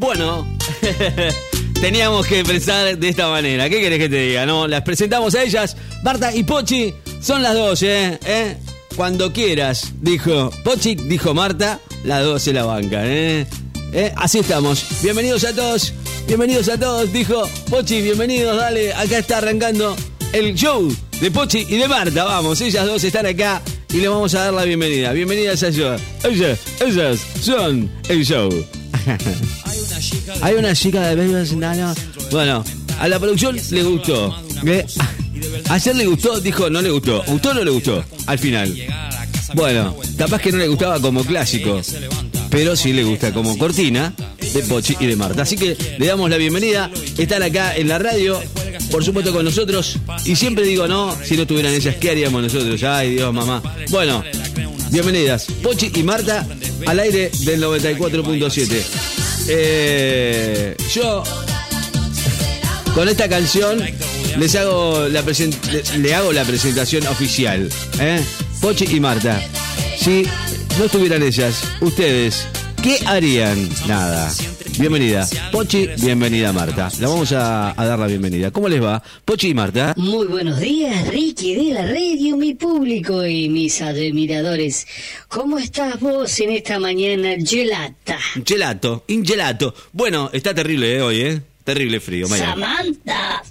Bueno, teníamos que pensar de esta manera. ¿Qué querés que te diga? No, las presentamos a ellas. Marta y Pochi son las dos, ¿eh? ¿Eh? Cuando quieras, dijo Pochi, dijo Marta, las dos se la bancan, ¿eh? ¿Eh? Así estamos. Bienvenidos a todos, bienvenidos a todos, dijo Pochi, bienvenidos, dale, acá está arrancando el show de Pochi y de Marta, vamos, ellas dos están acá y le vamos a dar la bienvenida. Bienvenidas a ellas, ellas, ellas son el show. Hay una chica de Baby. Bueno, a la producción le gustó. ¿eh? Ayer le gustó, dijo no le gustó. ¿Gustó o no le gustó? Al final. Bueno, capaz que no le gustaba como clásico, pero sí le gusta como cortina de Pochi y de Marta. Así que le damos la bienvenida. Están acá en la radio, por supuesto con nosotros. Y siempre digo, no, si no estuvieran ellas, ¿qué haríamos nosotros? Ay, Dios, mamá. Bueno, bienvenidas. Pochi y Marta al aire del 94.7. Eh, yo con esta canción les hago la le, le hago la presentación oficial. ¿eh? Pochi y Marta. Si no estuvieran ellas, ustedes, ¿qué harían? Nada. Bienvenida. Pochi, bienvenida Marta. La vamos a, a dar la bienvenida. ¿Cómo les va? Pochi y Marta. Muy buenos días, Ricky de la radio, mi público y mis admiradores. ¿Cómo estás vos en esta mañana gelata? Gelato, ingelato. Bueno, está terrible eh, hoy, ¿eh? Terrible frío. vaya. Samantha,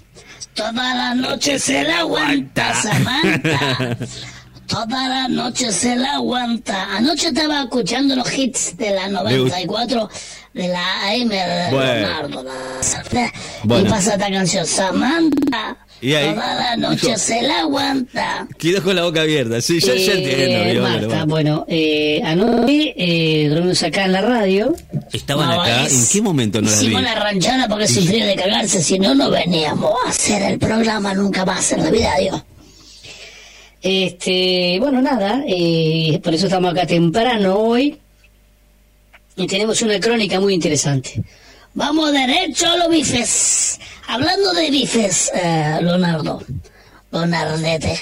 toda la noche se la aguanta, Samantha. Toda la noche se la aguanta. Anoche estaba escuchando los hits de la 94 de la AM de Bueno. Leonardo. la- Bueno. Y pasa esta canción, Samantha. Y ahí, toda la noche dijo- se la aguanta. Quedó con la boca abierta. Sí, yo ya Eh, entiendo. Marta, bueno. bueno, eh, anoche eh, dormimos acá en la radio. ¿Estaban No, acá? es- ¿En qué momento no? Hicimos la ranchada porque frío de cagarse, si no, no veníamos a hacer el programa nunca más en la vida, Dios. Este, bueno, nada, eh, por eso estamos acá temprano hoy y tenemos una crónica muy interesante. Vamos derecho a los bifes. Hablando de bifes, eh, Leonardo, Leonardete,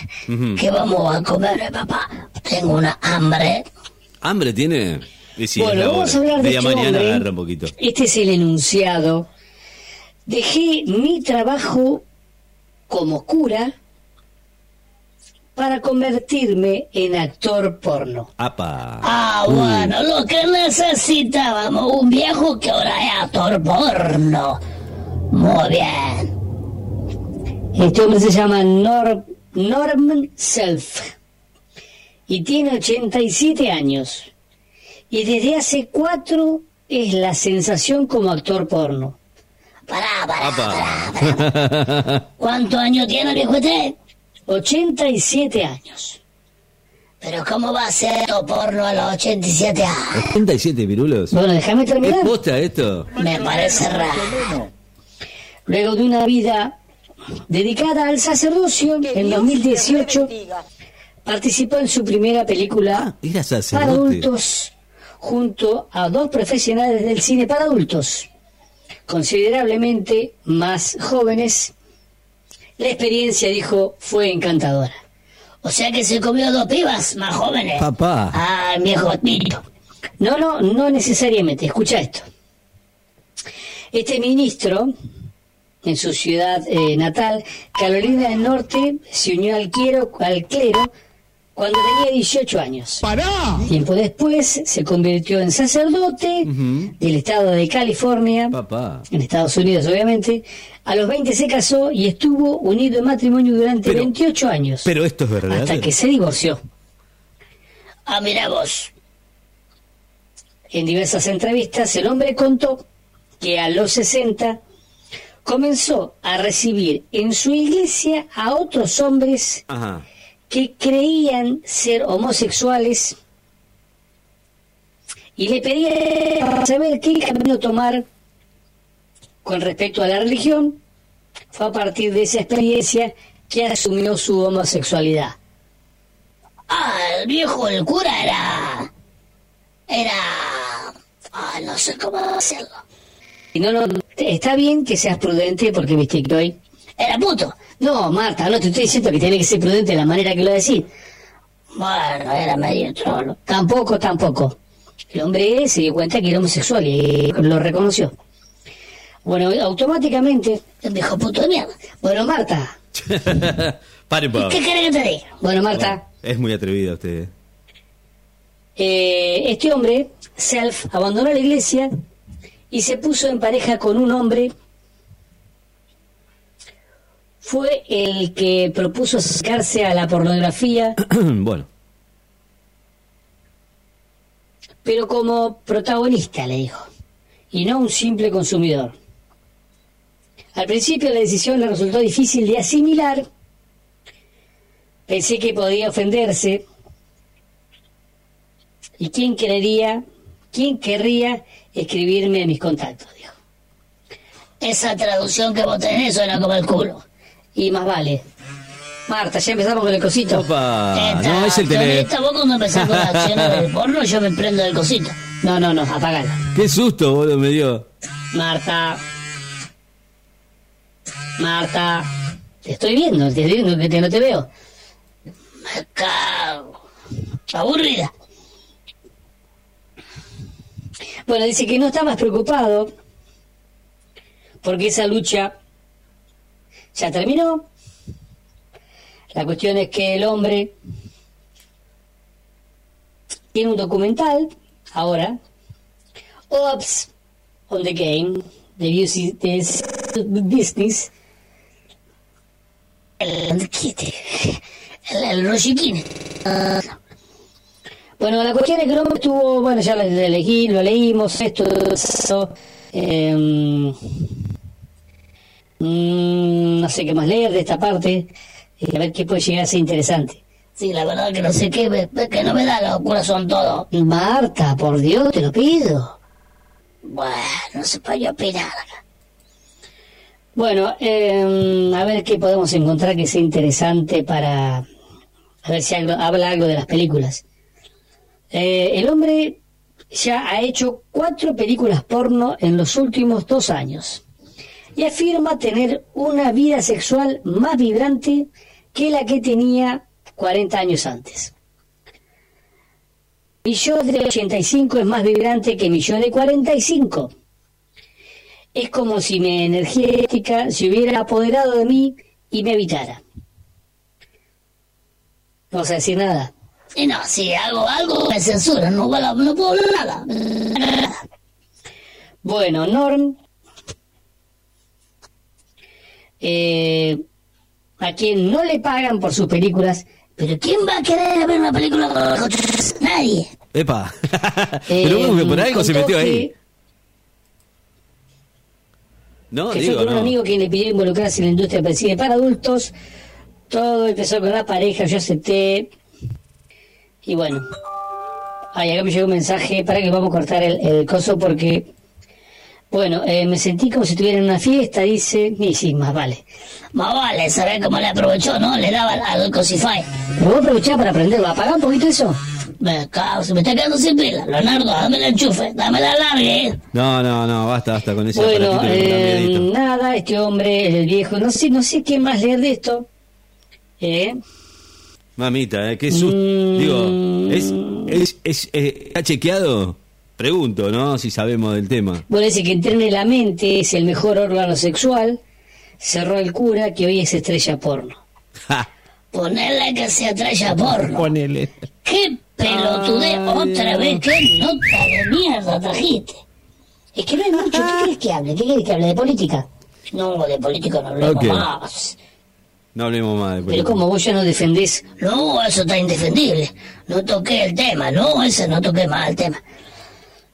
¿qué vamos a comer, eh, papá? Tengo una hambre. ¿Hambre tiene? Sí, bueno, vamos a hablar de Media este mañana agarra un poquito. Este es el enunciado. Dejé mi trabajo como cura para convertirme en actor porno. ¡Apa! Ah, bueno, lo que necesitábamos, un viejo que ahora es actor porno. Muy bien. Este hombre se llama Nor- Norman Self y tiene 87 años. Y desde hace cuatro es la sensación como actor porno. Pará, pará, ¡Apa! ¿Cuántos años tiene el viejo este? 87 años. Pero ¿cómo va a ser porno a los 87 años? 87 virulos. Bueno, déjame ¿Es terminar. posta esto? Me parece raro. Luego de una vida dedicada al sacerdocio, en 2018 participó en su primera película Ah, para adultos junto a dos profesionales del cine para adultos, considerablemente más jóvenes. La experiencia, dijo, fue encantadora. O sea que se comió dos pibas más jóvenes. Papá. Ah, viejo espíritu. No, no, no necesariamente. Escucha esto. Este ministro, en su ciudad eh, natal, Carolina del Norte, se unió al clero, al clero cuando tenía 18 años. Tiempo después se convirtió en sacerdote del estado de California, Papá. en Estados Unidos obviamente. A los 20 se casó y estuvo unido en matrimonio durante Pero- 28 años. Pero esto es verdad. Hasta que se divorció. Ah, mira vos. En diversas entrevistas, el hombre contó que a los 60 comenzó a recibir en su iglesia a otros hombres Ajá. Que creían ser homosexuales y le pedían saber qué camino tomar con respecto a la religión. Fue a partir de esa experiencia que asumió su homosexualidad. Ah, el viejo, el cura era... Era... Ah, no sé cómo hacerlo. Y no, no, está bien que seas prudente porque viste que hoy... Era puto. No, Marta, no te estoy diciendo que tiene que ser prudente de la manera que lo decís. Bueno, era medio trolo. Tampoco, tampoco. El hombre se dio cuenta que era homosexual y lo reconoció. Bueno, automáticamente, dijo puto de mierda. Bueno, Marta, Pare, pa. ¿qué querés que te diga? Bueno, Marta, Es muy atrevida usted. eh, este hombre, Self, abandonó la iglesia y se puso en pareja con un hombre. Fue el que propuso acercarse a la pornografía, bueno. pero como protagonista, le dijo, y no un simple consumidor. Al principio la decisión le resultó difícil de asimilar. Pensé que podía ofenderse. ¿Y quién querría, quién querría escribirme en mis contactos? Dijo. Esa traducción que vos tenés suena como el culo. Y más vale. Marta, ya empezamos con el cosito. Opa, Esta, no, es el tele- Tonita, vos cuando empezás con acciones del porno, yo me prendo del cosito. No, no, no, apagala. Qué susto, boludo, me dio. Marta. Marta. Te estoy viendo, te estoy viendo que te- no te veo. Me cago. Aburrida. Bueno, dice que no está más preocupado porque esa lucha ya terminó. La cuestión es que el hombre tiene un documental ahora, Ops on the Game, de Business. El, el, el. Bueno, la cuestión es que el hombre estuvo, bueno, ya lo elegí, lo leímos, esto, eso, em, mm, no sé qué más leer de esta parte, y a ver qué puede llegar a ser interesante. Sí, la verdad que no sé qué, me- que no me da los corazón todo. Marta, por Dios, te lo pido. Bueno, no se puede opinar acá. Bueno, em, a ver qué podemos encontrar que sea interesante para... A ver si algo- habla algo de las películas. Eh, el hombre ya ha hecho cuatro películas porno en los últimos dos años y afirma tener una vida sexual más vibrante que la que tenía 40 años antes. Mi yo de 85 es más vibrante que mi yo de 45. Es como si mi energía eléctrica se hubiera apoderado de mí y me habitara. No a decir nada. Y no, si hago algo me censuran, no, puedo- no puedo hablar nada. Bueno, Norm, eh, a quien no le pagan por sus películas, pero ¿quién va a querer ver una película con Nadie. Epa. Eh, Pero que por algo se metió ahí. que- No, que digo, fue con un amigo quien le pidió involucrarse en la industria del cine para adultos. Todo empezó con la pareja, yo acepté. Y bueno. Ay, acá me llegó un mensaje para que vamos a cortar el, el coso porque. Bueno, eh, me sentí como si estuviera en una fiesta, dice. Y sí, más vale. Más vale, ¿sabés cómo le aprovechó, no? Le daba al, al Cosify. Pero vos aprovechás para aprenderlo. ¿Apagá un poquito eso? Me cago, se me está quedando sin pila. Leonardo, dame el enchufe, dame la larga, eh. No, no, no, basta, basta con ese Bueno, eh, nada, este hombre, el viejo, no sé, no sé qué más leer de esto. ¿Eh? Mamita, ¿eh? qué susto. Mm. Digo, ¿es, es, es, eh, ¿está chequeado? Pregunto, ¿no? Si sabemos del tema. Bueno, dice que entrene la mente es el mejor órgano sexual. Cerró el cura que hoy es estrella porno. Ja. Ponerle que se estrella porno. Ponele. ¡Qué pelotude! Ay, Otra Dios. vez, qué nota de mierda trajiste. Es que no hay mucho. ¿Qué quieres que hable? ¿Qué quieres que hable? ¿De política? No, de política no hablemos más. No hablemos más de Pero política. como vos ya no defendés. No, eso está indefendible. No toqué el tema. No, ese no toqué más el tema.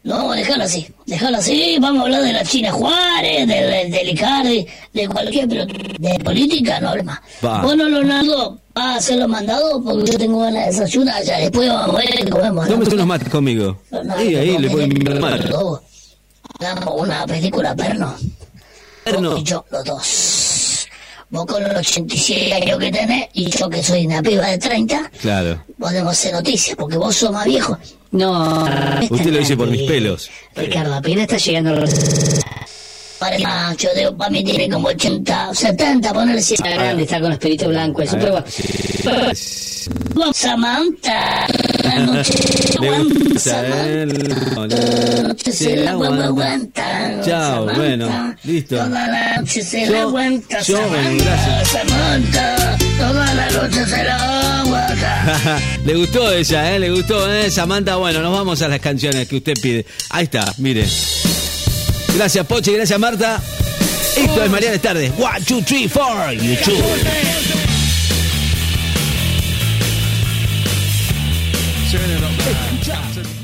No, déjalo así. Déjalo así. Vamos a hablar de la China Juárez, de, de, de Licardi, de cualquier. Pero de política no más. Va. Bueno, Leonardo, va a hacer los mandados porque yo tengo ganas de desayunar ya. Después vamos a ver qué comemos. ¿no? Tómese unos mates conmigo. Leonardo, Ahí, ahí, le de invitar. Hagamos una película perno. Perno. Y yo, los dos. Vos con los 87 años que tenés y yo que soy una piba de 30, Claro. podemos hacer noticias porque vos sos más viejo. No. Usted lo dice por mis pelos. Ricardo, apenas está llegando a los... Para el macho, de, para mí tiene como 80, 70, ponerle si está grande, está con los pelitos blancos, eso, pero bueno. Samantha. Aguanta. Chao, bueno, listo. Toda la noche se la aguanta. yo, gracias. Samantha. Toda la noche se la aguanta. Le gustó ella, ¿eh? Le gustó, ¿eh? Samantha, bueno, nos vamos a las canciones que usted pide. Ahí está, mire. Gracias, Poche, gracias, Marta. Esto es Mariana Tarde. One, two, three, four. YouTube. Turn it up.